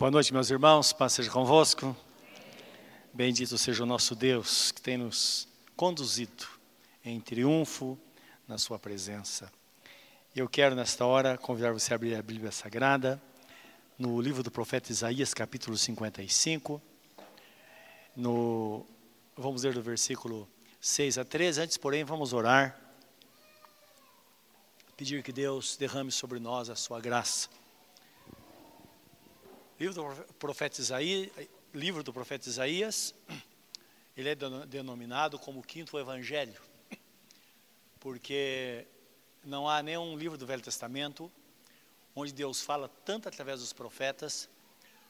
Boa noite, meus irmãos, paz seja convosco. Bendito seja o nosso Deus que tem nos conduzido em triunfo na Sua presença. Eu quero, nesta hora, convidar você a abrir a Bíblia Sagrada no livro do profeta Isaías, capítulo 55. No, vamos ler do versículo 6 a 13. Antes, porém, vamos orar. Pedir que Deus derrame sobre nós a Sua graça Livro do profeta Isaías, livro do profeta Isaías, ele é denominado como o quinto evangelho, porque não há nenhum livro do Velho Testamento onde Deus fala tanto através dos profetas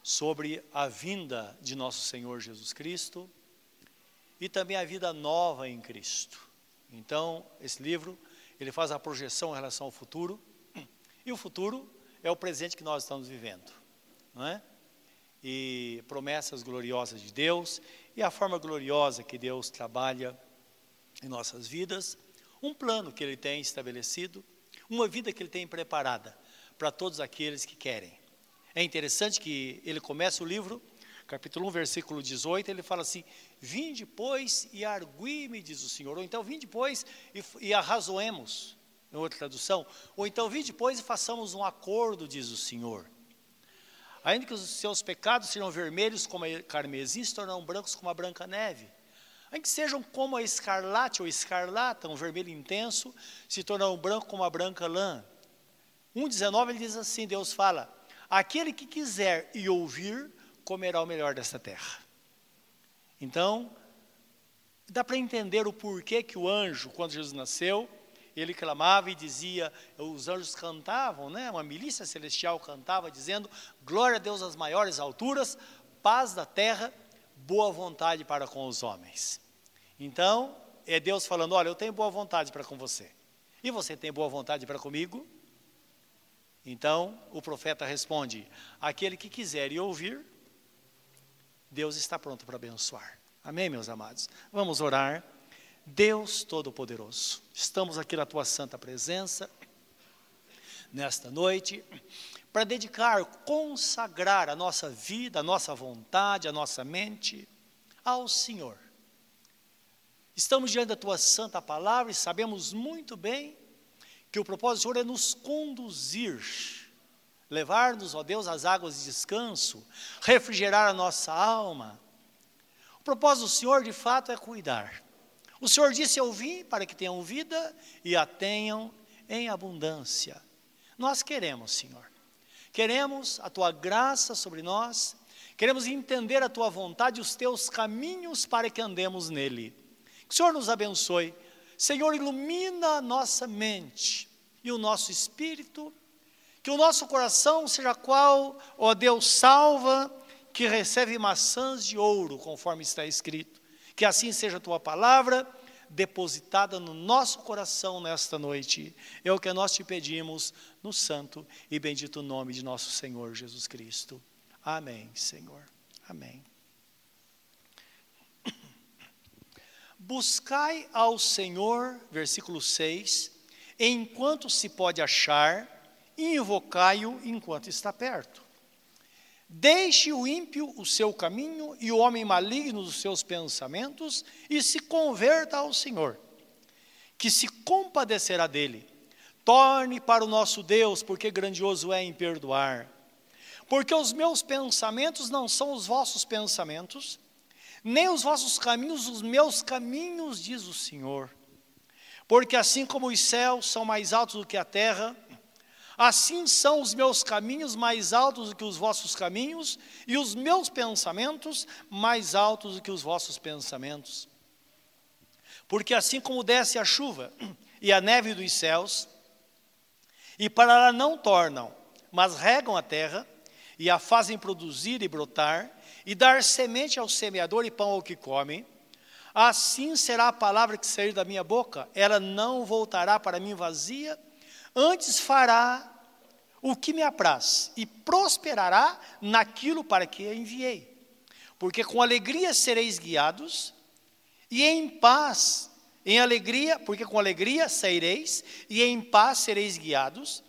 sobre a vinda de nosso Senhor Jesus Cristo e também a vida nova em Cristo. Então, esse livro, ele faz a projeção em relação ao futuro, e o futuro é o presente que nós estamos vivendo não é? E promessas gloriosas de Deus e a forma gloriosa que Deus trabalha em nossas vidas, um plano que Ele tem estabelecido, uma vida que Ele tem preparada para todos aqueles que querem. É interessante que ele começa o livro, capítulo 1, versículo 18, ele fala assim: Vinde, pois, e argui-me, diz o Senhor. Ou então, vinde, pois, e, e arrazoemos, em outra tradução. Ou então, vinde, pois, e façamos um acordo, diz o Senhor. Ainda que os seus pecados sejam vermelhos como a carmesim, se tornarão brancos como a branca neve. Ainda que sejam como a escarlate ou escarlata, um vermelho intenso, se tornarão branco como a branca lã. 1,19 ele diz assim: Deus fala: Aquele que quiser e ouvir, comerá o melhor desta terra. Então, dá para entender o porquê que o anjo, quando Jesus nasceu, ele clamava e dizia, os anjos cantavam, né? uma milícia celestial cantava, dizendo: Glória a Deus às maiores alturas, paz da terra, boa vontade para com os homens. Então, é Deus falando: Olha, eu tenho boa vontade para com você. E você tem boa vontade para comigo? Então, o profeta responde: Aquele que quiser e ouvir, Deus está pronto para abençoar. Amém, meus amados? Vamos orar. Deus Todo-Poderoso, estamos aqui na tua santa presença, nesta noite, para dedicar, consagrar a nossa vida, a nossa vontade, a nossa mente ao Senhor. Estamos diante da tua santa palavra e sabemos muito bem que o propósito do Senhor é nos conduzir, levar-nos, ó Deus, às águas de descanso, refrigerar a nossa alma. O propósito do Senhor, de fato, é cuidar o Senhor disse: Eu vim para que tenham vida e a tenham em abundância. Nós queremos, Senhor. Queremos a tua graça sobre nós, queremos entender a tua vontade e os teus caminhos para que andemos nele. Que o Senhor nos abençoe. Senhor, ilumina a nossa mente e o nosso espírito, que o nosso coração seja qual, ó Deus, salva, que recebe maçãs de ouro, conforme está escrito. Que assim seja a tua palavra depositada no nosso coração nesta noite. É o que nós te pedimos no santo e bendito nome de nosso Senhor Jesus Cristo. Amém, Senhor. Amém. Buscai ao Senhor, versículo 6, enquanto se pode achar, e invocai-o enquanto está perto. Deixe o ímpio o seu caminho e o homem maligno os seus pensamentos e se converta ao Senhor, que se compadecerá dele. Torne para o nosso Deus, porque grandioso é em perdoar. Porque os meus pensamentos não são os vossos pensamentos, nem os vossos caminhos os meus caminhos, diz o Senhor. Porque assim como os céus são mais altos do que a terra, Assim são os meus caminhos mais altos do que os vossos caminhos, e os meus pensamentos mais altos do que os vossos pensamentos. Porque assim como desce a chuva e a neve dos céus, e para lá não tornam, mas regam a terra, e a fazem produzir e brotar, e dar semente ao semeador e pão ao que come, assim será a palavra que sair da minha boca, ela não voltará para mim vazia, antes fará o que me apraz e prosperará naquilo para que a enviei. Porque com alegria sereis guiados e em paz, em alegria, porque com alegria saireis e em paz sereis guiados.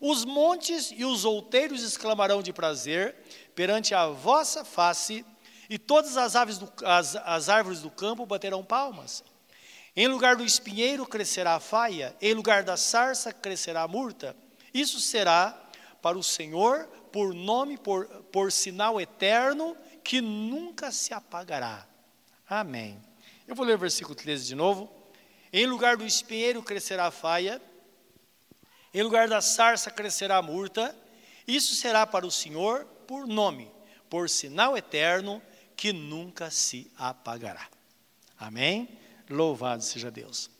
Os montes e os outeiros exclamarão de prazer perante a vossa face, e todas as, aves do, as, as árvores do campo baterão palmas. Em lugar do espinheiro crescerá a faia, em lugar da sarça crescerá a murta. Isso será para o Senhor por nome, por, por sinal eterno, que nunca se apagará. Amém. Eu vou ler o versículo 13 de novo. Em lugar do espinheiro crescerá a faia, em lugar da sarça crescerá a murta. Isso será para o Senhor por nome, por sinal eterno, que nunca se apagará. Amém? Louvado seja Deus.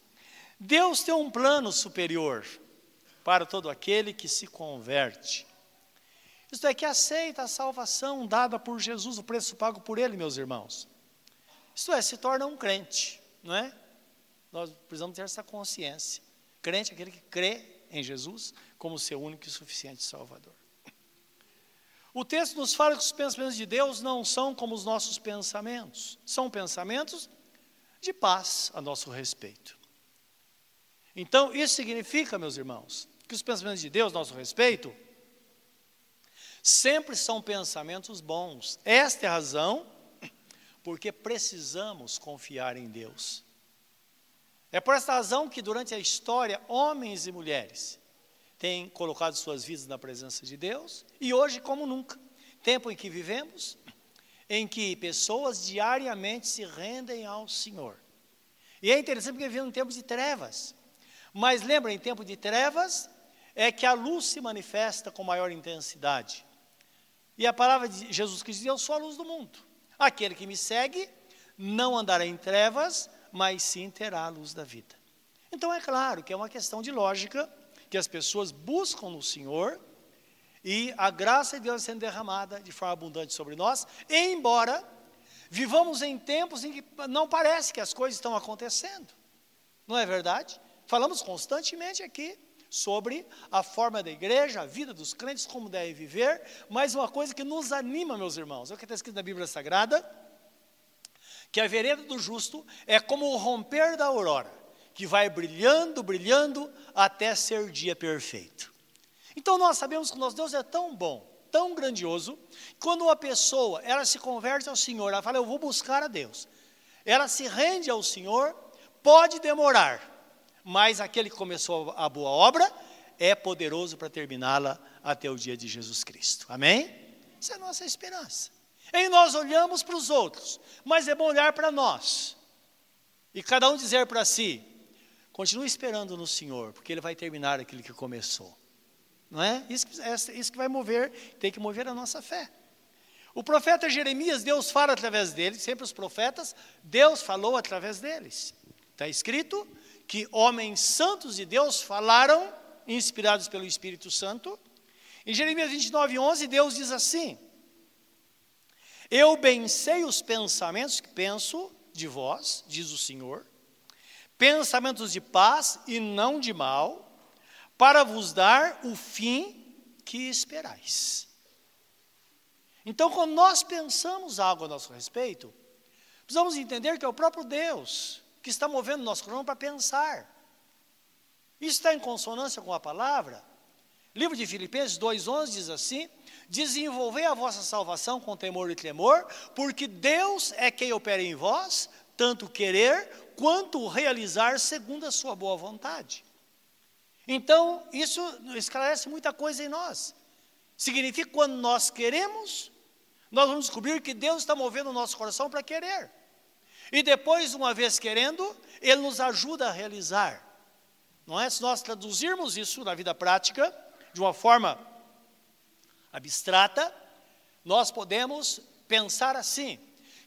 Deus tem um plano superior para todo aquele que se converte. Isto é, que aceita a salvação dada por Jesus, o preço pago por Ele, meus irmãos. Isto é, se torna um crente, não é? Nós precisamos ter essa consciência. Crente é aquele que crê em Jesus como seu único e suficiente Salvador. O texto nos fala que os pensamentos de Deus não são como os nossos pensamentos, são pensamentos de paz a nosso respeito. Então, isso significa, meus irmãos, que os pensamentos de Deus nosso respeito sempre são pensamentos bons. Esta é a razão porque precisamos confiar em Deus. É por esta razão que durante a história, homens e mulheres têm colocado suas vidas na presença de Deus, e hoje como nunca. Tempo em que vivemos, em que pessoas diariamente se rendem ao Senhor. E é interessante porque vivemos em tempos de trevas. Mas lembra, em tempo de trevas, é que a luz se manifesta com maior intensidade. E a palavra de Jesus Cristo diz: Eu sou a luz do mundo. Aquele que me segue não andará em trevas, mas sim terá a luz da vida. Então é claro que é uma questão de lógica que as pessoas buscam no Senhor e a graça de Deus sendo derramada de forma abundante sobre nós, embora vivamos em tempos em que não parece que as coisas estão acontecendo. Não é verdade? Falamos constantemente aqui sobre a forma da igreja, a vida dos crentes, como deve viver, mas uma coisa que nos anima, meus irmãos, é o que está escrito na Bíblia Sagrada, que a vereda do justo é como o romper da aurora, que vai brilhando, brilhando, até ser dia perfeito. Então nós sabemos que o nosso Deus é tão bom, tão grandioso, quando uma pessoa, ela se converte ao Senhor, ela fala, eu vou buscar a Deus. Ela se rende ao Senhor, pode demorar, mas aquele que começou a boa obra é poderoso para terminá-la até o dia de Jesus Cristo. Amém? Essa é a nossa esperança. E nós olhamos para os outros, mas é bom olhar para nós. E cada um dizer para si: continue esperando no Senhor, porque Ele vai terminar aquilo que começou. Não é? Isso, é isso que vai mover, tem que mover a nossa fé. O profeta Jeremias, Deus fala através dele, sempre os profetas, Deus falou através deles. Está escrito que homens santos de Deus falaram, inspirados pelo Espírito Santo. Em Jeremias 29, 11, Deus diz assim: Eu bem sei os pensamentos que penso de vós, diz o Senhor, pensamentos de paz e não de mal, para vos dar o fim que esperais. Então, quando nós pensamos algo a nosso respeito, precisamos entender que é o próprio Deus que está movendo nosso coração para pensar. Isso está em consonância com a palavra. Livro de Filipenses 2,11 diz assim: Desenvolvei a vossa salvação com temor e tremor, porque Deus é quem opera em vós, tanto querer quanto realizar segundo a sua boa vontade. Então, isso esclarece muita coisa em nós. Significa que quando nós queremos, nós vamos descobrir que Deus está movendo o nosso coração para querer. E depois, uma vez querendo, Ele nos ajuda a realizar. Não é? Se nós traduzirmos isso na vida prática, de uma forma abstrata, nós podemos pensar assim: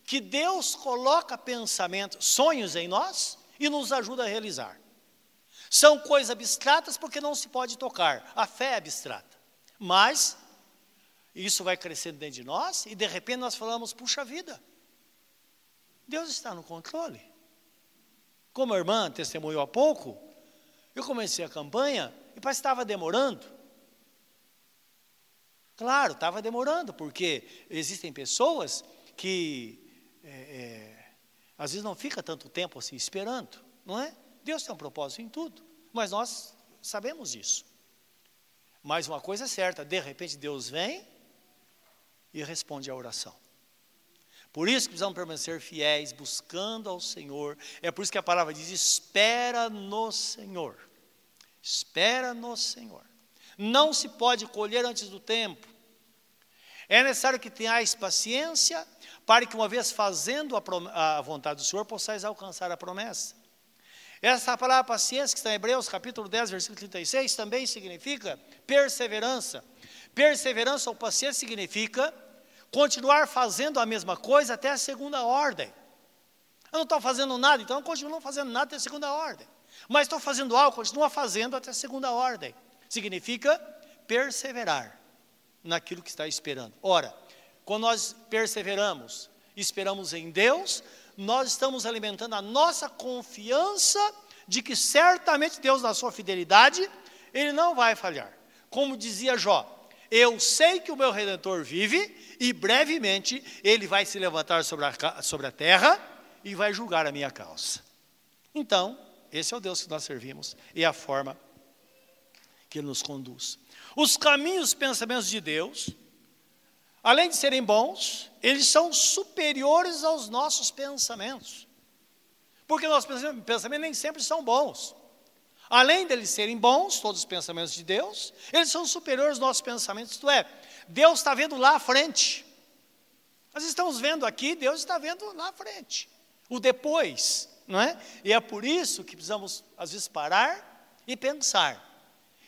que Deus coloca pensamentos, sonhos em nós e nos ajuda a realizar. São coisas abstratas porque não se pode tocar. A fé é abstrata. Mas isso vai crescendo dentro de nós e de repente nós falamos: puxa vida, Deus está no controle. Como a irmã testemunhou há pouco, eu comecei a campanha e parece estava demorando. Claro, estava demorando, porque existem pessoas que é, é, às vezes não fica tanto tempo assim esperando, não é? Deus tem um propósito em tudo, mas nós sabemos disso. Mas uma coisa é certa, de repente Deus vem e responde à oração. Por isso que precisamos permanecer fiéis, buscando ao Senhor. É por isso que a palavra diz: espera no Senhor. Espera no Senhor. Não se pode colher antes do tempo. É necessário que tenhais paciência, para que, uma vez fazendo a, a vontade do Senhor, possais alcançar a promessa. Essa palavra paciência, que está em Hebreus capítulo 10, versículo 36, também significa perseverança. Perseverança ou paciência significa continuar fazendo a mesma coisa até a segunda ordem. Eu não estou fazendo nada, então eu continuo fazendo nada até a segunda ordem. Mas estou fazendo algo, continua fazendo até a segunda ordem. Significa perseverar naquilo que está esperando. Ora, quando nós perseveramos, esperamos em Deus, nós estamos alimentando a nossa confiança de que certamente Deus, na sua fidelidade, Ele não vai falhar. Como dizia Jó, eu sei que o meu redentor vive e brevemente ele vai se levantar sobre a, sobre a terra e vai julgar a minha causa. Então, esse é o Deus que nós servimos e a forma que ele nos conduz. Os caminhos pensamentos de Deus, além de serem bons, eles são superiores aos nossos pensamentos. Porque nossos pensamentos nem sempre são bons. Além deles serem bons, todos os pensamentos de Deus, eles são superiores aos nossos pensamentos, isto é, Deus está vendo lá à frente. Nós estamos vendo aqui, Deus está vendo lá à frente. O depois, não é? E é por isso que precisamos, às vezes, parar e pensar.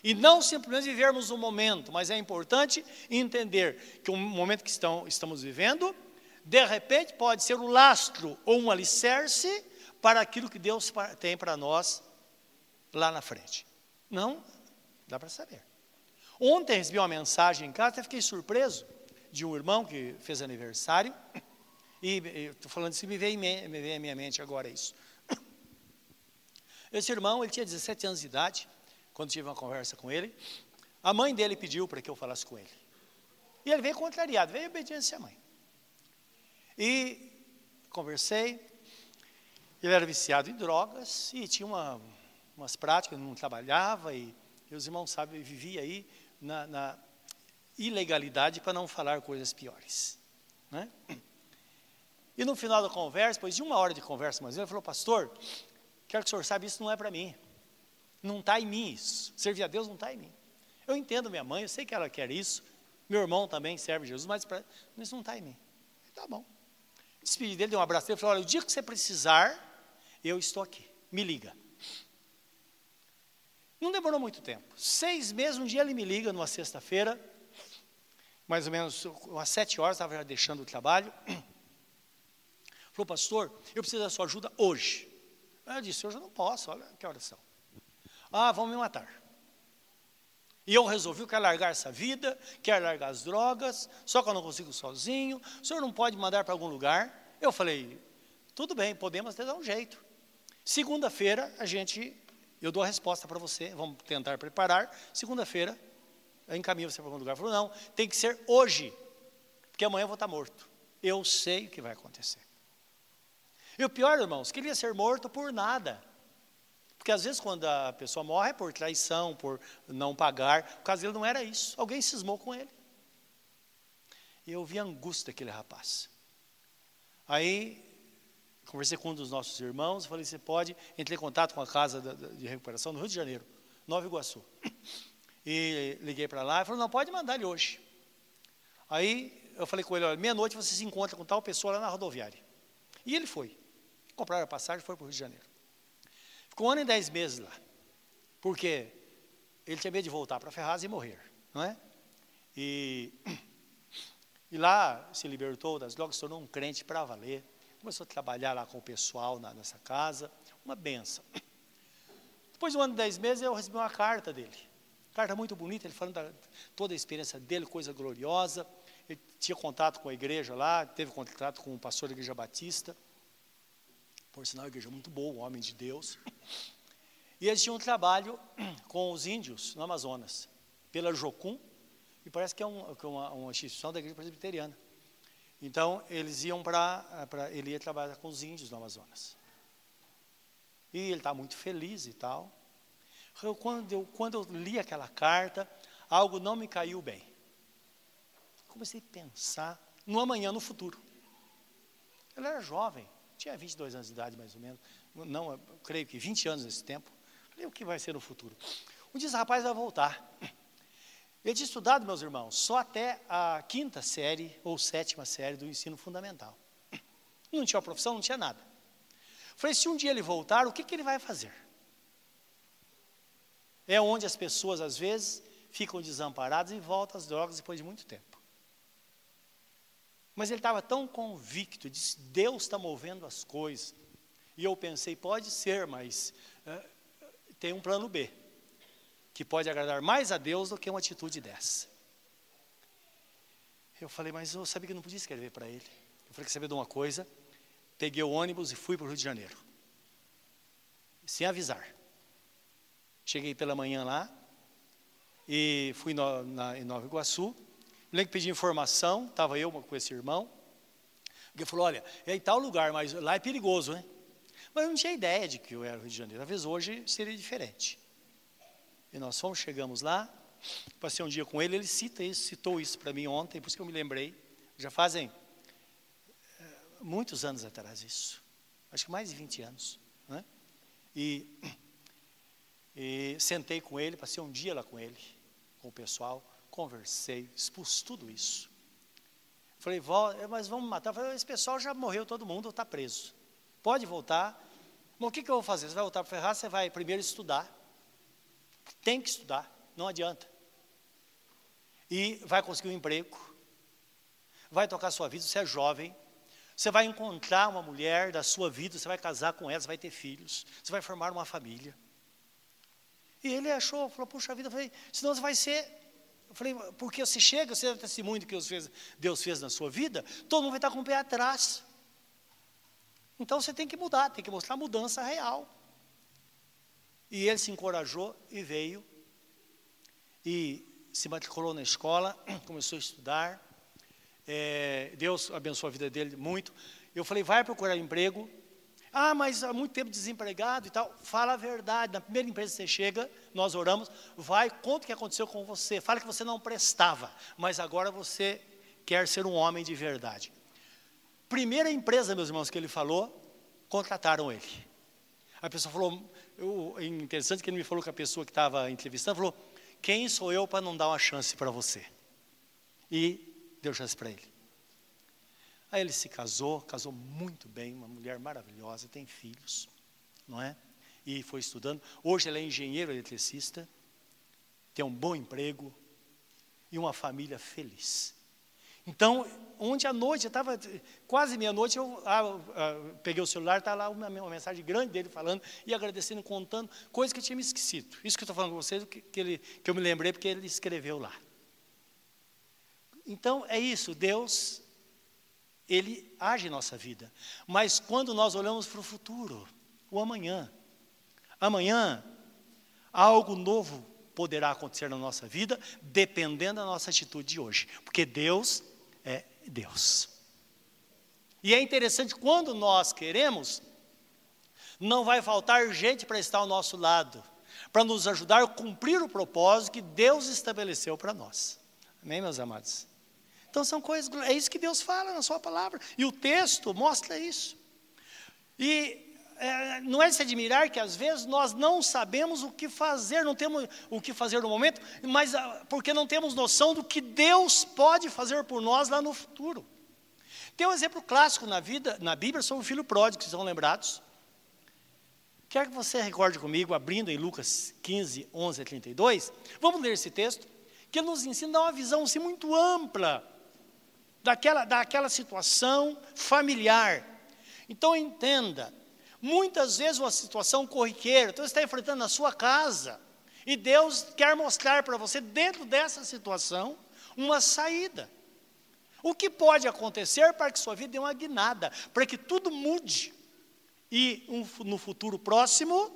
E não simplesmente vivermos o momento, mas é importante entender que o momento que estão, estamos vivendo, de repente, pode ser o lastro ou um alicerce para aquilo que Deus tem para nós lá na frente. Não, dá para saber. Ontem recebi uma mensagem em casa, até fiquei surpreso, de um irmão que fez aniversário, e estou falando isso, me veio, me veio à minha mente agora isso. Esse irmão, ele tinha 17 anos de idade, quando tive uma conversa com ele, a mãe dele pediu para que eu falasse com ele. E ele veio contrariado, veio obediência à mãe. E conversei, ele era viciado em drogas e tinha uma, umas práticas, não trabalhava e, e os irmãos sabem, vivia aí na, na ilegalidade para não falar coisas piores. Né? E no final da conversa, depois de uma hora de conversa, mas ele falou, pastor, quero que o senhor saiba, isso não é para mim. Não está em mim isso. Servir a Deus não está em mim. Eu entendo minha mãe, eu sei que ela quer isso. Meu irmão também serve Jesus, mas pra, isso não está em mim. Tá bom. Despedi dele, dei um abraço dele, falou, olha, o dia que você precisar, eu estou aqui. Me liga. Não demorou muito tempo. Seis meses, um dia ele me liga, numa sexta-feira, mais ou menos umas sete horas, estava já deixando o trabalho. Falou, pastor, eu preciso da sua ajuda hoje. Eu disse, hoje eu não posso, olha que horas são. Ah, vão me matar. E eu resolvi, eu quero largar essa vida, quero largar as drogas, só que eu não consigo sozinho, o senhor não pode mandar para algum lugar? Eu falei, tudo bem, podemos até dar um jeito. Segunda-feira a gente eu dou a resposta para você, vamos tentar preparar. Segunda-feira, eu encaminho você para algum lugar. Falou, não, tem que ser hoje, porque amanhã eu vou estar morto. Eu sei o que vai acontecer. E o pior, irmãos, queria ser morto por nada. Porque às vezes quando a pessoa morre é por traição, por não pagar. O caso dele não era isso. Alguém cismou com ele. E eu vi a angústia daquele rapaz. Aí Conversei com um dos nossos irmãos, falei, você pode, entrei em contato com a casa de recuperação no Rio de Janeiro, Nova Iguaçu. E liguei para lá e falou, não, pode mandar ele hoje. Aí eu falei com ele, olha, meia-noite você se encontra com tal pessoa lá na rodoviária. E ele foi. Compraram a passagem foi para o Rio de Janeiro. Ficou um ano e dez meses lá. Porque ele tinha medo de voltar para Ferraz e morrer, não é? E, e lá se libertou das drogas, se tornou um crente para valer começou a trabalhar lá com o pessoal na, nessa casa, uma benção. Depois de um ano e dez meses, eu recebi uma carta dele. Carta muito bonita, ele falando da, toda a experiência dele, coisa gloriosa. Ele tinha contato com a igreja lá, teve contato com o pastor da igreja batista. Por sinal, a igreja muito boa, um homem de Deus. E eles tinham um trabalho com os índios no Amazonas, pela Jocum, e parece que é, um, que é uma, uma instituição da igreja presbiteriana. Então, eles iam para. Ele ia trabalhar com os índios no Amazonas. E ele está muito feliz e tal. Eu, quando, eu, quando eu li aquela carta, algo não me caiu bem. Comecei a pensar no amanhã, no futuro. Ele era jovem, tinha 22 anos de idade mais ou menos, não, creio que 20 anos nesse tempo. Falei, o que vai ser no futuro? Um dia esse rapaz vai voltar. Ele tinha estudado, meus irmãos, só até a quinta série ou sétima série do ensino fundamental. Não tinha profissão, não tinha nada. Falei, se um dia ele voltar, o que, que ele vai fazer? É onde as pessoas, às vezes, ficam desamparadas e voltam às drogas depois de muito tempo. Mas ele estava tão convicto, disse: Deus está movendo as coisas. E eu pensei: pode ser, mas uh, tem um plano B, que pode agradar mais a Deus do que uma atitude dessa. Eu falei: mas eu sabia que não podia escrever para ele. Eu falei: saber de uma coisa? Peguei o ônibus e fui para o Rio de Janeiro, sem avisar. Cheguei pela manhã lá e fui no, na, em Nova Iguaçu lembro que pedi informação, estava eu com esse irmão. Ele falou: Olha, é em tal lugar, mas lá é perigoso, né? Mas eu não tinha ideia de que eu era Rio de Janeiro. Talvez hoje seria diferente. E nós fomos, chegamos lá, passei um dia com ele, ele cita isso, citou isso para mim ontem, por isso que eu me lembrei. Já fazem é, muitos anos atrás isso. Acho que mais de 20 anos. Né? E, e sentei com ele, passei um dia lá com ele, com o pessoal conversei, expus tudo isso. Falei, é, mas vamos matar. Falei, esse pessoal já morreu todo mundo, está preso. Pode voltar. Mas o que, que eu vou fazer? Você vai voltar para Ferraz, você vai primeiro estudar. Tem que estudar, não adianta. E vai conseguir um emprego. Vai tocar sua vida, você é jovem. Você vai encontrar uma mulher da sua vida, você vai casar com ela, você vai ter filhos, você vai formar uma família. E ele achou, falou, puxa vida, falei, senão você vai ser eu falei, porque você chega, você é testemunho do que Deus fez, Deus fez na sua vida, todo mundo vai estar com o pé atrás. Então você tem que mudar, tem que mostrar mudança real. E ele se encorajou e veio. E se matriculou na escola, começou a estudar. É, Deus abençoou a vida dele muito. Eu falei, vai procurar emprego. Ah, mas há muito tempo desempregado e tal. Fala a verdade. Na primeira empresa que você chega, nós oramos, vai, conta o que aconteceu com você. Fala que você não prestava, mas agora você quer ser um homem de verdade. Primeira empresa, meus irmãos, que ele falou, contrataram ele. A pessoa falou, eu, é interessante que ele me falou que a pessoa que estava entrevistando falou: quem sou eu para não dar uma chance para você? E deu chance para ele. Aí ele se casou, casou muito bem, uma mulher maravilhosa, tem filhos, não é? E foi estudando. Hoje ele é engenheiro eletricista, tem um bom emprego e uma família feliz. Então, ontem à noite, estava quase meia-noite, eu ah, ah, peguei o celular, está lá uma, uma, mensagem grande dele falando e agradecendo, contando coisas que eu tinha me esquecido. Isso que eu estou falando com vocês, que, que, ele, que eu me lembrei porque ele escreveu lá. Então, é isso, Deus ele age em nossa vida. Mas quando nós olhamos para o futuro, o amanhã, amanhã, algo novo poderá acontecer na nossa vida, dependendo da nossa atitude de hoje, porque Deus é Deus. E é interessante, quando nós queremos, não vai faltar gente para estar ao nosso lado, para nos ajudar a cumprir o propósito que Deus estabeleceu para nós. Amém, meus amados? Então são coisas, é isso que Deus fala na sua palavra. E o texto mostra isso. E é, não é de se admirar que às vezes nós não sabemos o que fazer, não temos o que fazer no momento, mas ah, porque não temos noção do que Deus pode fazer por nós lá no futuro. Tem um exemplo clássico na vida, na Bíblia, sobre o filho pródigo, que estão lembrados. Quero que você recorde comigo, abrindo em Lucas 15, 11 a 32. Vamos ler esse texto, que nos ensina uma visão assim, muito ampla daquela, daquela situação familiar. Então entenda, muitas vezes uma situação corriqueira, então você está enfrentando na sua casa, e Deus quer mostrar para você, dentro dessa situação, uma saída. O que pode acontecer para que sua vida dê uma guinada, para que tudo mude, e um, no futuro próximo,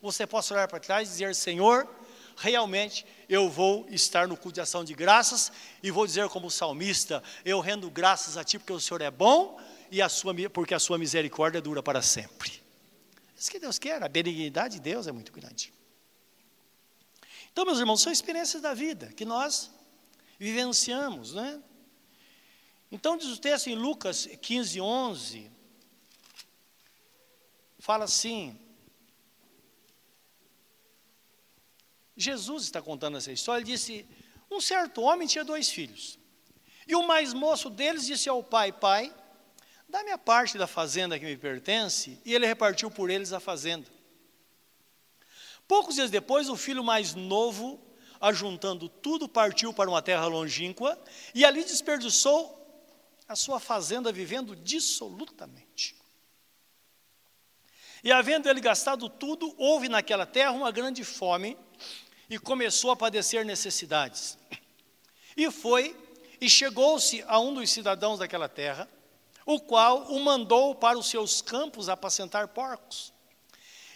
você possa olhar para trás e dizer: Senhor, realmente eu vou estar no culto de ação de graças e vou dizer como salmista, eu rendo graças a ti porque o Senhor é bom e a sua, porque a sua misericórdia dura para sempre. Isso que Deus quer, a benignidade de Deus é muito grande. Então, meus irmãos, são experiências da vida que nós vivenciamos, né? Então, diz o texto em Lucas 15, 11, fala assim: Jesus está contando essa história, ele disse: Um certo homem tinha dois filhos. E o mais moço deles disse ao pai: Pai, dá-me a parte da fazenda que me pertence. E ele repartiu por eles a fazenda. Poucos dias depois, o filho mais novo, ajuntando tudo, partiu para uma terra longínqua e ali desperdiçou a sua fazenda, vivendo dissolutamente. E havendo ele gastado tudo, houve naquela terra uma grande fome e começou a padecer necessidades. E foi e chegou-se a um dos cidadãos daquela terra, o qual o mandou para os seus campos apacentar porcos.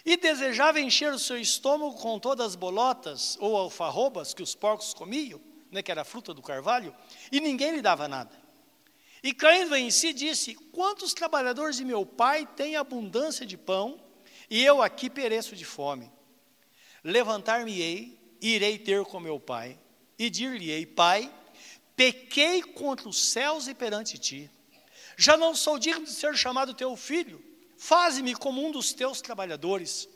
E desejava encher o seu estômago com todas as bolotas ou alfarrobas que os porcos comiam, né, que era a fruta do carvalho, e ninguém lhe dava nada. E caindo em si, disse: Quantos trabalhadores de meu pai têm abundância de pão, e eu aqui pereço de fome? Levantar-me-ei irei ter com meu pai, e dir-lhe-ei: Pai, pequei contra os céus e perante ti. Já não sou digno de ser chamado teu filho, faze-me como um dos teus trabalhadores.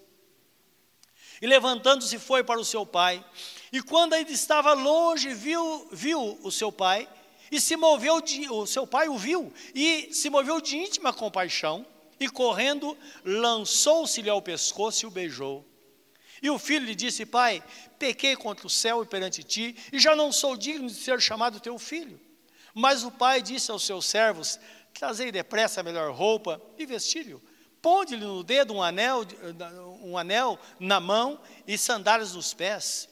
E levantando-se foi para o seu pai, e quando ainda estava longe, viu, viu o seu pai, e se moveu de, o seu pai o viu, e se moveu de íntima compaixão, e correndo, lançou-se-lhe ao pescoço e o beijou. E o filho lhe disse: Pai, pequei contra o céu e perante ti, e já não sou digno de ser chamado teu filho. Mas o pai disse aos seus servos: Trazei depressa a melhor roupa e vestírio. Ponde-lhe no dedo um anel, um anel na mão e sandálias nos pés.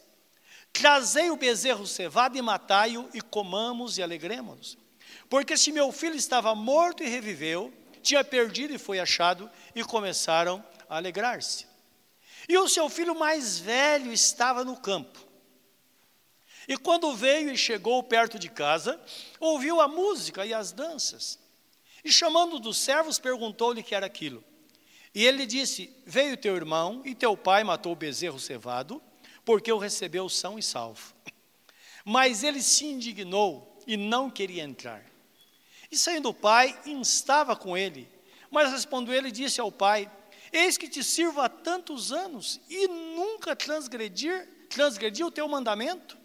Trazei o bezerro cevado e matai-o, e comamos e alegremos-nos. Porque se meu filho estava morto e reviveu, tinha perdido e foi achado, e começaram a alegrar-se. E o seu filho mais velho estava no campo. E quando veio e chegou perto de casa, ouviu a música e as danças. E chamando dos servos, perguntou-lhe que era aquilo. E ele disse: Veio teu irmão, e teu pai matou o bezerro cevado, porque o recebeu são e salvo. Mas ele se indignou e não queria entrar. E saindo o pai, instava com ele. Mas respondeu ele disse ao pai: Eis que te sirvo há tantos anos e nunca transgredir, transgredi o teu mandamento,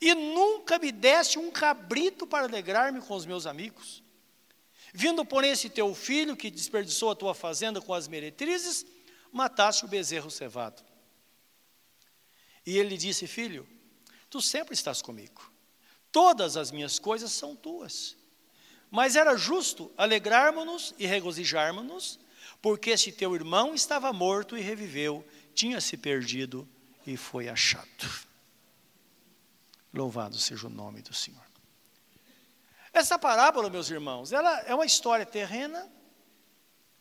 e nunca me deste um cabrito para alegrar-me com os meus amigos. Vindo, porém, esse teu filho que desperdiçou a tua fazenda com as meretrizes, mataste o bezerro cevado. E ele disse: Filho, tu sempre estás comigo, todas as minhas coisas são tuas. Mas era justo alegrarmos-nos e regozijarmos-nos porque este teu irmão estava morto e reviveu, tinha se perdido e foi achado. Louvado seja o nome do Senhor. Essa parábola, meus irmãos, ela é uma história terrena,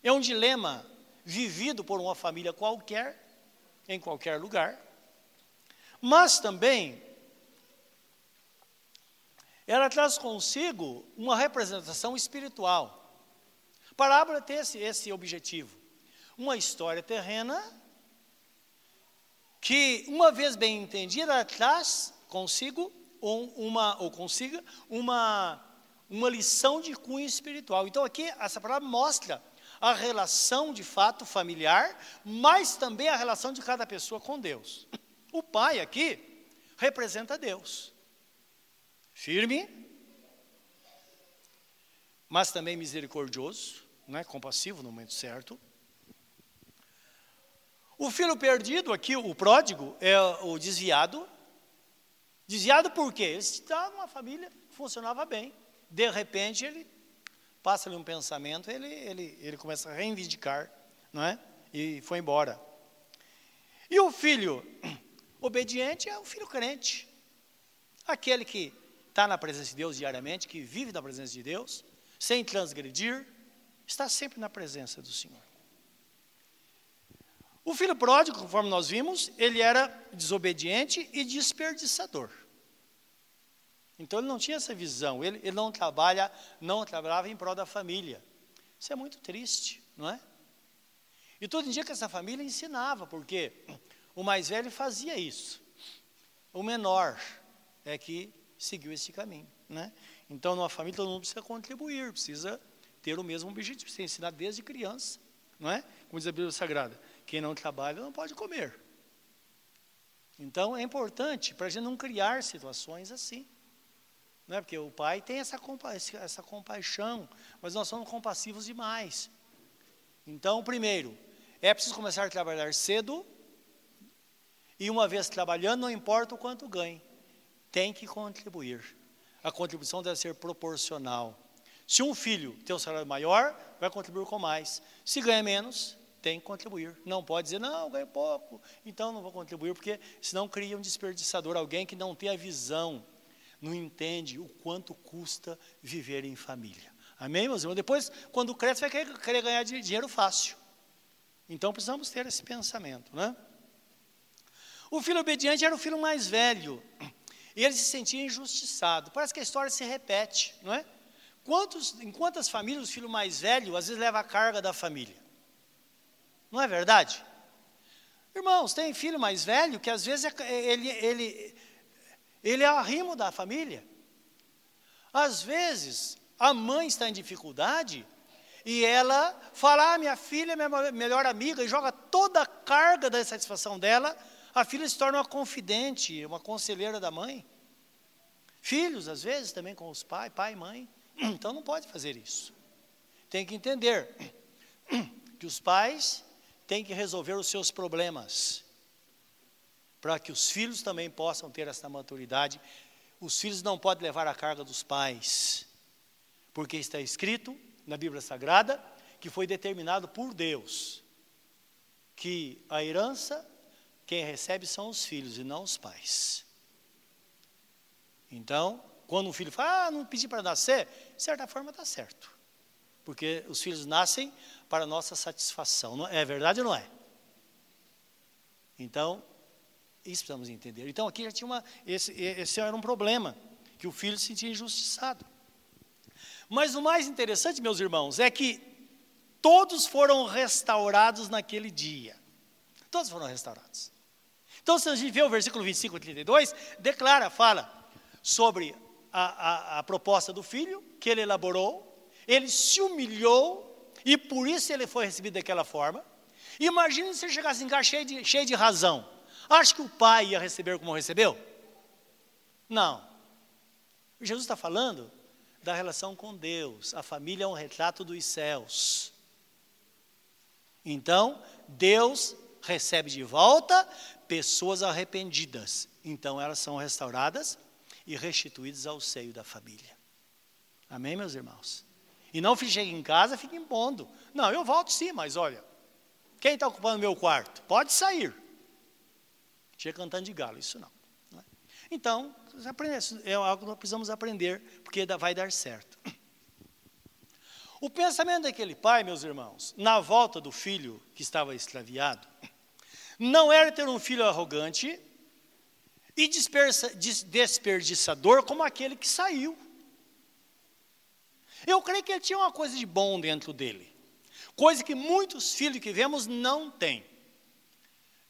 é um dilema vivido por uma família qualquer, em qualquer lugar, mas também ela traz consigo uma representação espiritual parábola tem esse, esse objetivo. Uma história terrena que, uma vez bem entendida, traz consigo um, uma, ou consiga uma, uma lição de cunho espiritual. Então, aqui, essa parábola mostra a relação de fato familiar, mas também a relação de cada pessoa com Deus. O pai aqui representa Deus. Firme, mas também misericordioso, né, compassivo no momento certo. O filho perdido aqui, o pródigo, é o desviado. Desviado por quê? Ele está numa família que funcionava bem. De repente ele passa-lhe um pensamento, ele, ele, ele começa a reivindicar, não é? E foi embora. E o filho obediente é o filho crente. Aquele que está na presença de Deus diariamente, que vive na presença de Deus, sem transgredir, está sempre na presença do Senhor. O filho pródigo, conforme nós vimos, ele era desobediente e desperdiçador. Então ele não tinha essa visão, ele, ele não trabalha, não trabalhava em prol da família. Isso é muito triste, não é? E todo dia que essa família ensinava, porque o mais velho fazia isso. o menor é que seguiu esse caminho. Né? Então, numa família, todo mundo precisa contribuir, precisa ter o mesmo objetivo, precisa ensinar desde criança. Não é? Como diz a Bíblia Sagrada, quem não trabalha não pode comer. Então, é importante para a gente não criar situações assim. Não é? Porque o pai tem essa, compa essa compaixão, mas nós somos compassivos demais. Então, primeiro, é preciso começar a trabalhar cedo, e uma vez trabalhando, não importa o quanto ganhe, tem que contribuir. A contribuição deve ser proporcional. Se um filho tem um salário maior, vai contribuir com mais. Se ganha menos, tem que contribuir. Não pode dizer, não, ganho pouco, então não vou contribuir, porque senão cria um desperdiçador, alguém que não tem a visão, não entende o quanto custa viver em família. Amém, meus irmãos? Depois, quando cresce, vai querer, querer ganhar dinheiro fácil. Então precisamos ter esse pensamento, né? O filho obediente era o filho mais velho. E ele se sentia injustiçado. Parece que a história se repete, não é? Quantos, em quantas famílias o filho mais velho às vezes leva a carga da família? Não é verdade? Irmãos, tem filho mais velho que às vezes é, ele, ele, ele é arrimo da família. Às vezes, a mãe está em dificuldade e ela fala, ah, minha filha é minha melhor amiga, e joga toda a carga da satisfação dela, a filha se torna uma confidente, uma conselheira da mãe. Filhos, às vezes, também com os pais, pai e mãe. Então não pode fazer isso. Tem que entender que os pais têm que resolver os seus problemas, para que os filhos também possam ter essa maturidade. Os filhos não podem levar a carga dos pais, porque está escrito na Bíblia Sagrada que foi determinado por Deus que a herança quem recebe são os filhos e não os pais. Então, quando um filho fala, ah, não pedi para nascer, de certa forma está certo. Porque os filhos nascem para nossa satisfação. É, é verdade ou não é? Então, isso precisamos entender. Então, aqui já tinha uma. Esse, esse era um problema, que o filho se sentia injustiçado. Mas o mais interessante, meus irmãos, é que todos foram restaurados naquele dia. Todos foram restaurados. Então, se a gente vê o versículo 25 e 32, declara, fala sobre a, a, a proposta do filho, que ele elaborou, ele se humilhou, e por isso ele foi recebido daquela forma. Imagina se ele chegasse em casa cheio de, cheio de razão. Acho que o pai ia receber como recebeu? Não. Jesus está falando da relação com Deus. A família é um retrato dos céus. Então, Deus recebe de volta pessoas arrependidas. Então, elas são restauradas e restituídas ao seio da família. Amém, meus irmãos? E não chega em casa, fica impondo. Não, eu volto sim, mas olha, quem está ocupando meu quarto? Pode sair. Chega cantando de galo, isso não. não é? Então, é algo que nós precisamos aprender, porque vai dar certo. O pensamento daquele pai, meus irmãos, na volta do filho que estava extraviado, não era ter um filho arrogante e desperdiçador como aquele que saiu. Eu creio que ele tinha uma coisa de bom dentro dele, coisa que muitos filhos que vemos não têm: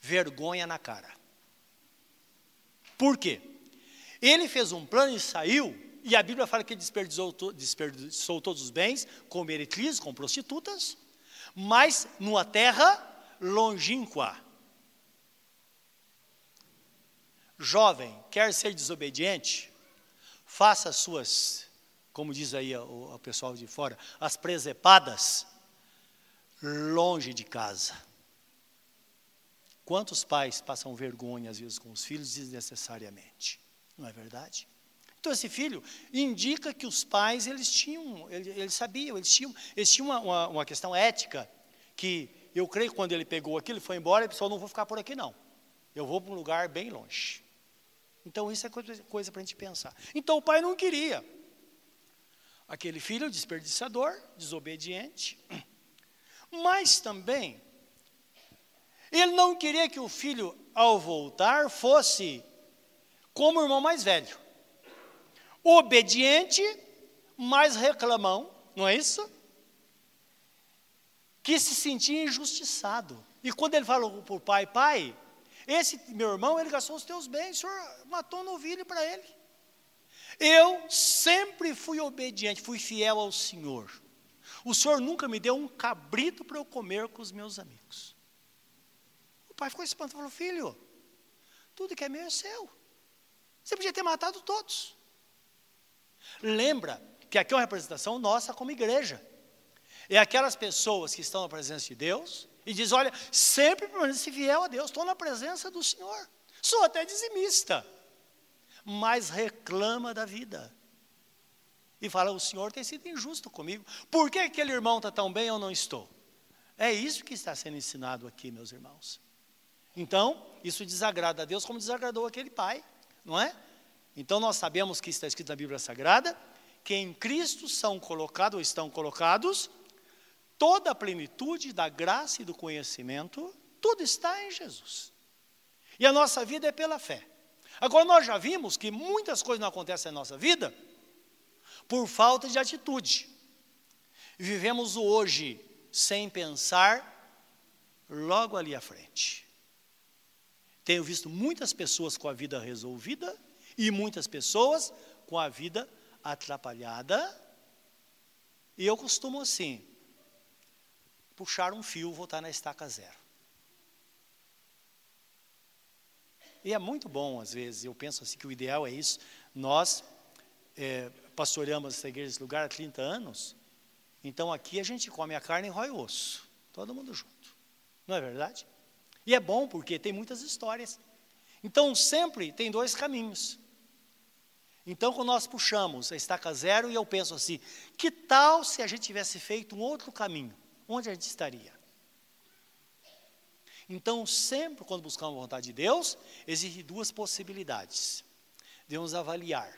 vergonha na cara. Por quê? Ele fez um plano e saiu, e a Bíblia fala que ele desperdiçou, desperdiçou todos os bens, com meretrizes, com prostitutas, mas numa terra longínqua. Jovem, quer ser desobediente? Faça as suas, como diz aí o, o pessoal de fora, as presepadas longe de casa. Quantos pais passam vergonha às vezes com os filhos desnecessariamente? Não é verdade? Então esse filho indica que os pais eles tinham, eles, eles sabiam, eles tinham, eles tinham uma, uma, uma, questão ética que eu creio que quando ele pegou aquilo, foi embora, ele pensou, não vou ficar por aqui não. Eu vou para um lugar bem longe. Então isso é coisa, coisa para a gente pensar. Então o pai não queria. Aquele filho desperdiçador, desobediente. Mas também, ele não queria que o filho, ao voltar, fosse como o irmão mais velho. Obediente, mas reclamão, não é isso? Que se sentia injustiçado. E quando ele falou para o pai, pai, Esse meu irmão, ele gastou os teus bens, o senhor matou um novilho para ele. Eu sempre fui obediente, fui fiel ao Senhor. O Senhor nunca me deu um cabrito para eu comer com os meus amigos. Pai ficou espantado falou: Filho, tudo que é meu é seu. Você podia ter matado todos. Lembra que aqui é uma representação nossa como igreja. É aquelas pessoas que estão na presença de Deus e diz: Olha, sempre permanece fiel a Deus, estou na presença do Senhor. Sou até dizimista, mas reclama da vida. E fala: O Senhor tem sido injusto comigo. Por que aquele irmão está tão bem eu não estou? É isso que está sendo ensinado aqui, meus irmãos. Então, isso desagrada a Deus como desagradou aquele pai, não é? Então, nós sabemos que está escrito na Bíblia Sagrada que em Cristo são colocados ou estão colocados toda a plenitude da graça e do conhecimento, tudo está em Jesus. E a nossa vida é pela fé. Agora, nós já vimos que muitas coisas não acontecem na nossa vida por falta de atitude. Vivemos o hoje sem pensar logo ali à frente. Tenho visto muitas pessoas com a vida resolvida e muitas pessoas com a vida atrapalhada. E eu costumo assim, puxar um fio, voltar na estaca zero. E é muito bom, às vezes, eu penso assim que o ideal é isso. Nós é, pastoreamos essa igreja, esse lugar há 30 anos, então aqui a gente come a carne e rói o osso, todo mundo junto. Não é verdade? E é bom porque tem muitas histórias. Então sempre tem dois caminhos. Então, quando nós puxamos a estaca zero, e eu penso assim: que tal se a gente tivesse feito um outro caminho? onde a gente estaria? Então, sempre quando buscamos a vontade de Deus, existem duas possibilidades. Devemos avaliar.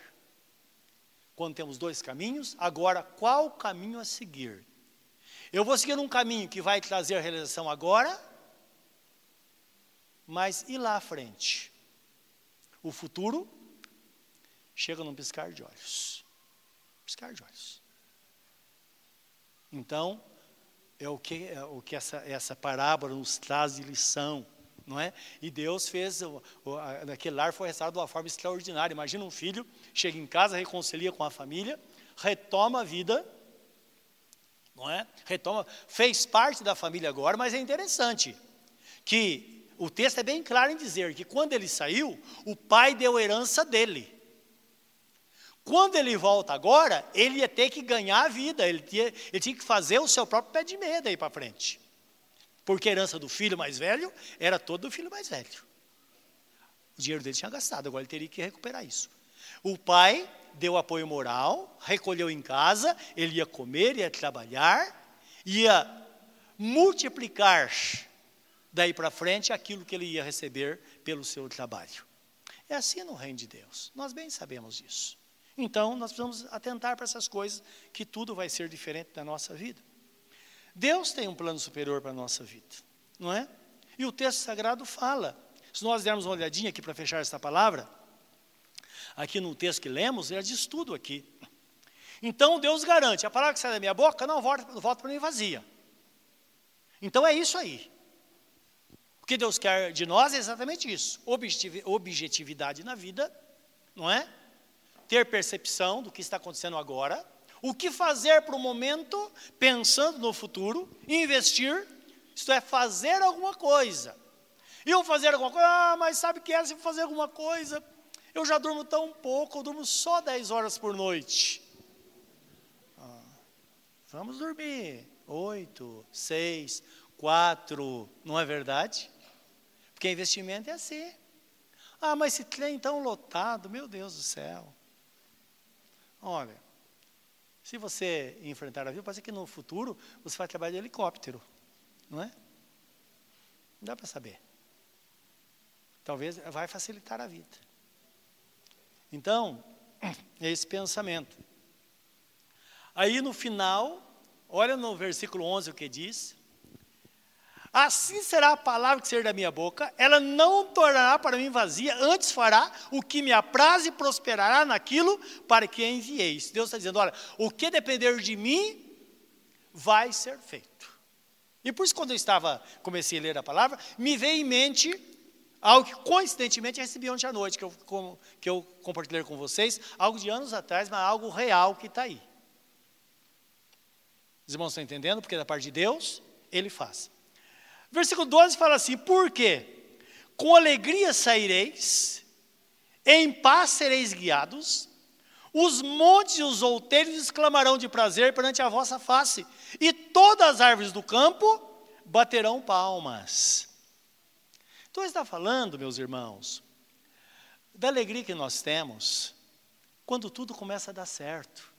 Quando temos dois caminhos, agora qual caminho a seguir? Eu vou seguir um caminho que vai trazer a realização agora, mas e lá à frente? O futuro chega num piscar de olhos. Piscar de olhos. Então, é o que, é o que essa, essa parábola nos traz de lição. Não é? E Deus fez, o, o, naquele lar foi restaurado de uma forma extraordinária. Imagina um filho, chega em casa, reconcilia com a família, retoma a vida, não é? Retoma, fez parte da família agora, mas é interessante que o texto é bem claro em dizer que quando ele saiu, o pai deu herança dele. Quando ele volta agora, ele ia ter que ganhar a vida, ele tinha, ele tinha que fazer o seu próprio pé de meia daí para frente. Porque a herança do filho mais velho era todo do filho mais velho. O dinheiro dele tinha gastado, agora ele teria que recuperar isso. O pai deu apoio moral, recolheu em casa, ele ia comer, ia trabalhar, ia multiplicar daí para frente aquilo que ele ia receber pelo seu trabalho. É assim no reino de Deus, nós bem sabemos disso. Então, nós precisamos atentar para essas coisas, que tudo vai ser diferente da nossa vida. Deus tem um plano superior para a nossa vida, não é? E o texto sagrado fala. Se nós dermos uma olhadinha aqui para fechar essa palavra, aqui no texto que lemos, ele diz tudo aqui. Então Deus garante, a palavra que sai da minha boca não volta, volta para mim vazia. Então é isso aí. Que Deus quer de nós é exatamente isso: objetividade na vida, não é? ter percepção do que está acontecendo agora, o que fazer para o momento, pensando no futuro, investir, isto é, fazer alguma coisa. E eu fazer alguma coisa, ah, mas sabe que é se fazer alguma coisa? Eu já durmo tão pouco, eu durmo só 10 horas por noite. Ah, vamos dormir, oito, seis, quatro, não é verdade? Porque investimento é assim. Ah, mas esse trem tão lotado, meu Deus do céu. Olha, se você enfrentar a vida, pode ser que no futuro você vai trabalhar de helicóptero, não é? Não dá para saber. Talvez vai facilitar a vida. Então, é esse pensamento. Aí no final, olha no versículo 11 o que diz: Assim será a palavra que sair da minha boca, ela não tornará para mim vazia, antes fará o que me apraz e prosperará naquilo para que enviei. Deus está dizendo: olha, o que depender de mim vai ser feito. E por isso, quando eu estava, comecei a ler a palavra, me veio em mente Algo que coincidentemente recebi ontem à noite, que eu, que eu compartilhei com vocês, algo de anos atrás, mas algo real que está aí. Os irmãos estão entendendo? Porque da parte de Deus, Ele faz. Versículo 12 fala assim: Por quê? Com alegria saireis, em paz sereis guiados, os montes e os outeiros exclamarão de prazer perante a vossa face, e todas as árvores do campo baterão palmas. Então, está falando, meus irmãos, da alegria que nós temos quando tudo começa a dar certo,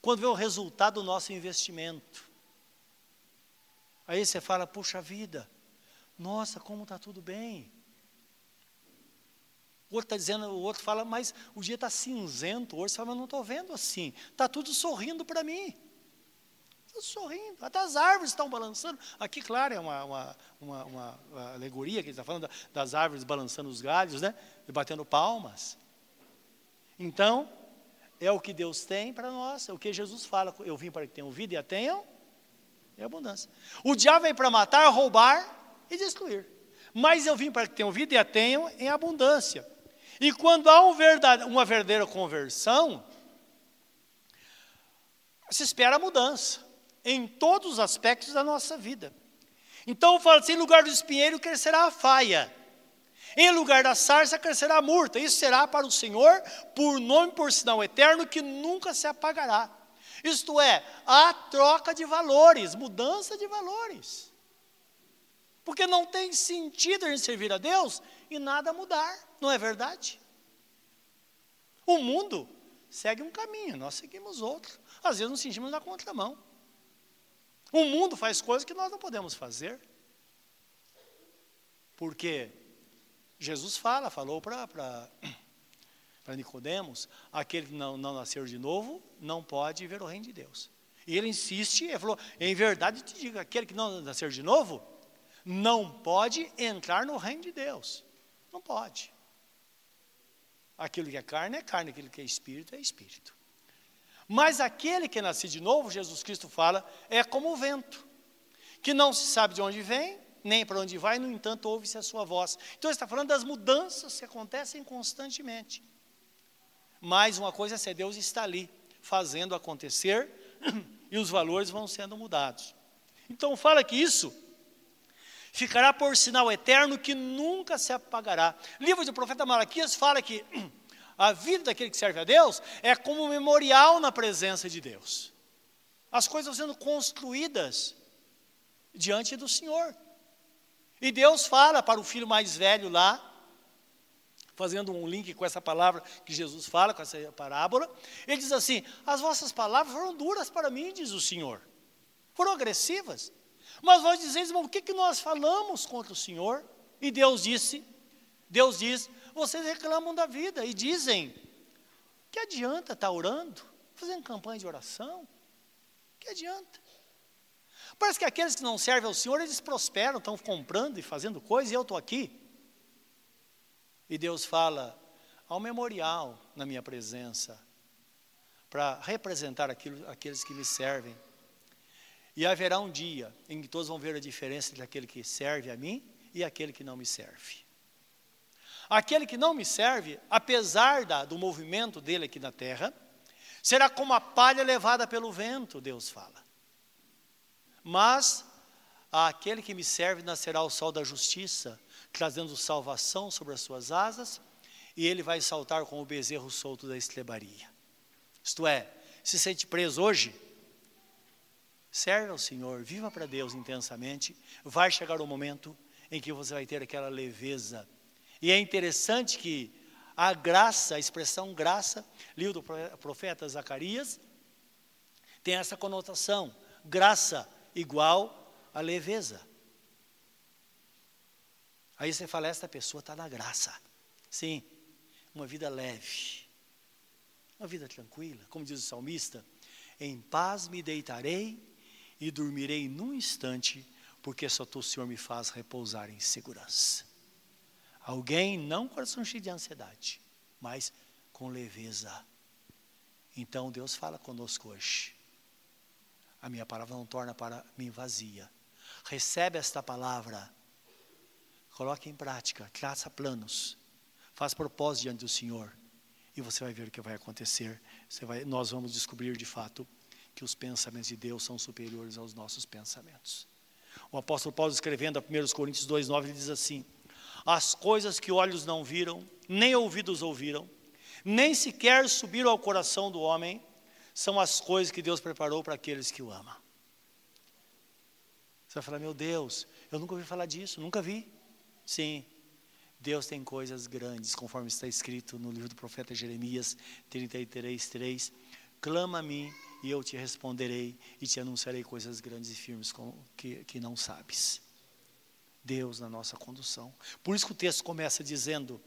quando vê o resultado do nosso investimento. Aí você fala, puxa vida, nossa, como está tudo bem. O outro está dizendo, o outro fala, mas o dia está cinzento hoje, você fala, mas não estou vendo assim, está tudo sorrindo para mim sorrindo. Até as árvores estão balançando. Aqui, claro, é uma, uma, uma, uma alegoria que ele está falando das árvores balançando os galhos, né? E batendo palmas. Então, é o que Deus tem para nós, é o que Jesus fala. Eu vim para que tenham vida e a tenham em abundância. O diabo vem para matar, roubar e destruir. Mas eu vim para que tenham vida e a tenham em abundância. E quando há um verdade, uma verdadeira conversão, se espera a mudança em todos os aspectos da nossa vida. Então fala assim: em lugar do espinheiro crescerá a faia, em lugar da sarça crescerá a murta. Isso será para o Senhor por nome, por sinal eterno que nunca se apagará. Isto é, a troca de valores, mudança de valores. Porque não tem sentido gente servir a Deus e nada mudar, não é verdade? O mundo segue um caminho, nós seguimos outro. Às vezes nos sentimos na contramão. O mundo faz coisas que nós não podemos fazer. Porque Jesus fala, falou para Nicodemos, aquele que não, não nasceu de novo não pode ver o reino de Deus. E ele insiste, ele falou, em verdade te digo, aquele que não nasceu de novo, não pode entrar no reino de Deus. Não pode. Aquilo que é carne é carne, aquilo que é espírito é espírito. Mas aquele que nasce de novo, Jesus Cristo fala, é como o vento, que não se sabe de onde vem, nem para onde vai, no entanto, ouve-se a sua voz. Então, ele está falando das mudanças que acontecem constantemente. Mas uma coisa é ser Deus está ali, fazendo acontecer, e os valores vão sendo mudados. Então, fala que isso ficará por sinal eterno que nunca se apagará. Livro do profeta Malaquias fala que a vida daquele que serve a Deus é como um memorial na presença de Deus. As coisas sendo construídas diante do Senhor. E Deus fala para o filho mais velho lá, fazendo um link com essa palavra que Jesus fala, com essa parábola. Ele diz assim: As vossas palavras foram duras para mim, diz o Senhor. Foram agressivas. Mas vós dizeis, irmão, o que, que nós falamos contra o Senhor? E Deus disse: Deus diz: vocês reclamam da vida e dizem: que adianta estar tá orando, fazendo campanha de oração? Que adianta? Parece que aqueles que não servem ao Senhor, eles prosperam, estão comprando e fazendo coisas, e eu estou aqui. E Deus fala: há um memorial na minha presença, para representar aquilo, aqueles que me servem. E haverá um dia em que todos vão ver a diferença entre aquele que serve a mim e aquele que não me serve. Aquele que não me serve, apesar da, do movimento dele aqui na terra, será como a palha levada pelo vento, Deus fala. Mas aquele que me serve nascerá o sol da justiça, trazendo salvação sobre as suas asas, e ele vai saltar com o bezerro solto da estrebaria. Isto é, se sente preso hoje, serve ao Senhor, viva para Deus intensamente, vai chegar o momento em que você vai ter aquela leveza e é interessante que a graça, a expressão graça, livro do profeta Zacarias, tem essa conotação. Graça igual a leveza. Aí você fala, esta pessoa está na graça. Sim, uma vida leve, uma vida tranquila. Como diz o salmista, em paz me deitarei e dormirei num instante, porque só tu, Senhor, me faz repousar em segurança. Alguém não com coração cheio de ansiedade, mas com leveza. Então Deus fala conosco hoje. A minha palavra não torna para mim vazia. Recebe esta palavra Coloque em prática, traça planos, faz propósito diante do Senhor e você vai ver o que vai acontecer. Vai, nós vamos descobrir de fato que os pensamentos de Deus são superiores aos nossos pensamentos. O apóstolo Paulo escrevendo a 1 Coríntios 2,9, ele diz assim: As coisas que olhos não viram, nem ouvidos ouviram, nem sequer subiram ao coração do homem, são as coisas que Deus preparou para aqueles que o amam. Você vai falar, meu Deus, eu nunca ouvi falar disso, nunca vi. Sim, Deus tem coisas grandes, conforme está escrito no livro do profeta Jeremias 33, 3. Clama a mim e eu te responderei e te anunciarei coisas grandes e firmes que, que não sabes. Deus na nossa condução. Por isso que o texto começa dizendo: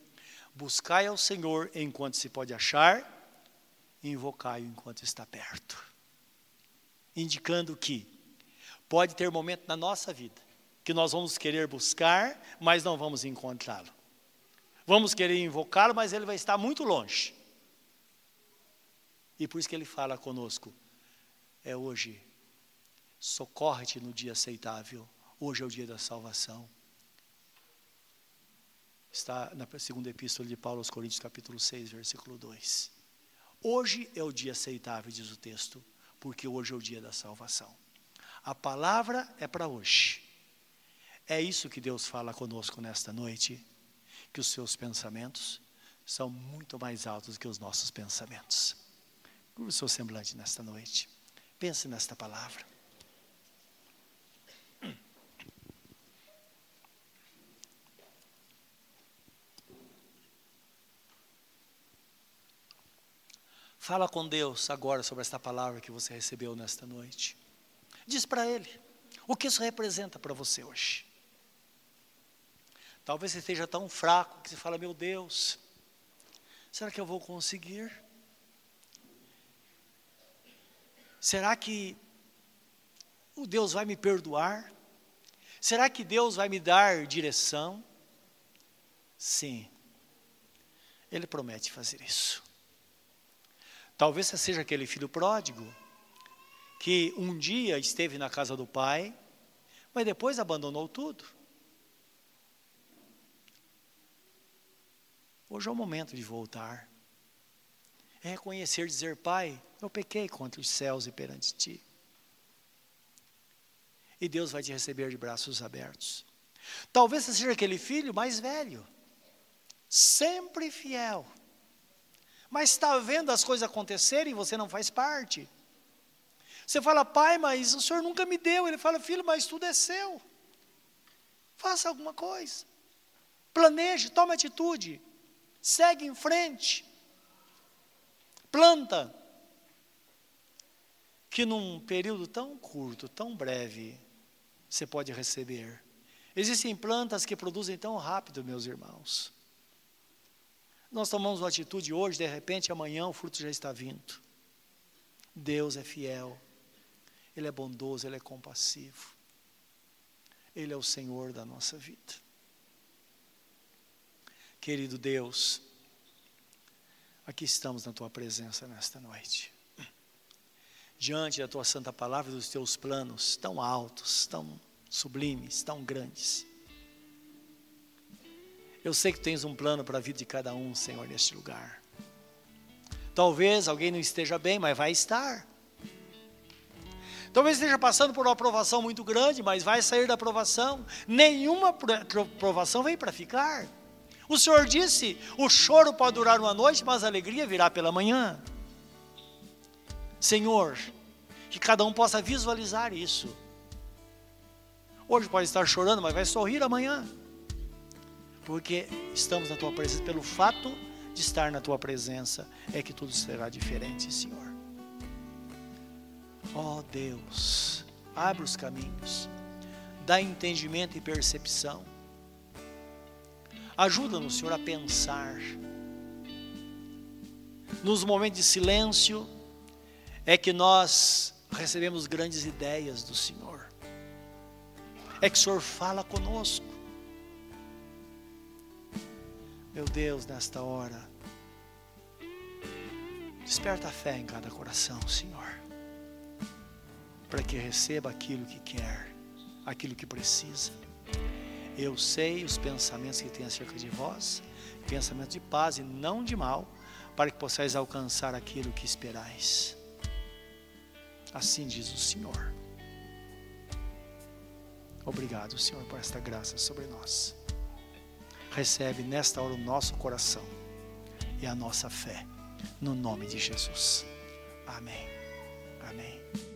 Buscai ao Senhor enquanto se pode achar, invocai-o enquanto está perto. Indicando que pode ter momento na nossa vida que nós vamos querer buscar, mas não vamos encontrá-lo. Vamos querer invocá-lo, mas ele vai estar muito longe. E por isso que ele fala conosco: é hoje, socorre-te no dia aceitável, hoje é o dia da salvação. Está na segunda epístola de Paulo aos Coríntios, capítulo 6, versículo 2. Hoje é o dia aceitável, diz o texto, porque hoje é o dia da salvação. A palavra é para hoje. É isso que Deus fala conosco nesta noite, que os seus pensamentos são muito mais altos que os nossos pensamentos. Curva o seu semblante nesta noite. Pense nesta palavra. Fala com Deus agora sobre esta palavra que você recebeu nesta noite. Diz para Ele o que isso representa para você hoje. Talvez você esteja tão fraco que você fala: Meu Deus, será que eu vou conseguir? Será que o Deus vai me perdoar? Será que Deus vai me dar direção? Sim, Ele promete fazer isso. Talvez você seja aquele filho pródigo que um dia esteve na casa do pai, mas depois abandonou tudo. Hoje é o momento de voltar. É reconhecer, dizer, Pai, eu pequei contra os céus e perante Ti. E Deus vai te receber de braços abertos. Talvez você seja aquele filho mais velho, sempre fiel, mas está vendo as coisas acontecerem e você não faz parte. Você fala, pai, mas o senhor nunca me deu. Ele fala, filho, mas tudo é seu. Faça alguma coisa. Planeje, tome atitude segue em frente, planta, que num período tão curto, tão breve, você pode receber. Existem plantas que produzem tão rápido, meus irmãos. Nós tomamos uma atitude hoje, de repente amanhã o fruto já está vindo. Deus é fiel, Ele é bondoso, Ele é compassivo. Ele é o Senhor da nossa vida. Querido Deus, aqui estamos na tua presença nesta noite. Diante da tua santa palavra e dos teus planos tão altos, tão sublimes, tão grandes. Eu sei que tens um plano para a vida de cada um, Senhor, neste lugar. Talvez alguém não esteja bem, mas vai estar. Talvez esteja passando por uma aprovação muito grande, mas vai sair da aprovação. Nenhuma aprovação vem para ficar. O Senhor disse: o choro pode durar uma noite, mas a alegria virá pela manhã. Senhor, que cada um possa visualizar isso. Hoje pode estar chorando, mas vai sorrir amanhã. Porque estamos na tua presença, pelo fato de estar na tua presença, é que tudo será diferente, Senhor. Ó oh, Deus, abre os caminhos, dá entendimento e percepção Ajuda-nos, Senhor, a pensar. Nos momentos de silêncio, é que nós recebemos grandes ideias do Senhor. É que o Senhor fala conosco. Meu Deus, nesta hora, desperta a fé em cada coração, Senhor, para que receba aquilo que quer, aquilo que precisa Eu sei os pensamentos que tem acerca de vós, pensamentos de paz e não de mal, para que possais alcançar aquilo que esperais. Assim diz o Senhor. Obrigado, Senhor, por esta graça sobre nós. Recebe nesta hora o nosso coração e a nossa fé, no nome de Jesus. Amém. Amém.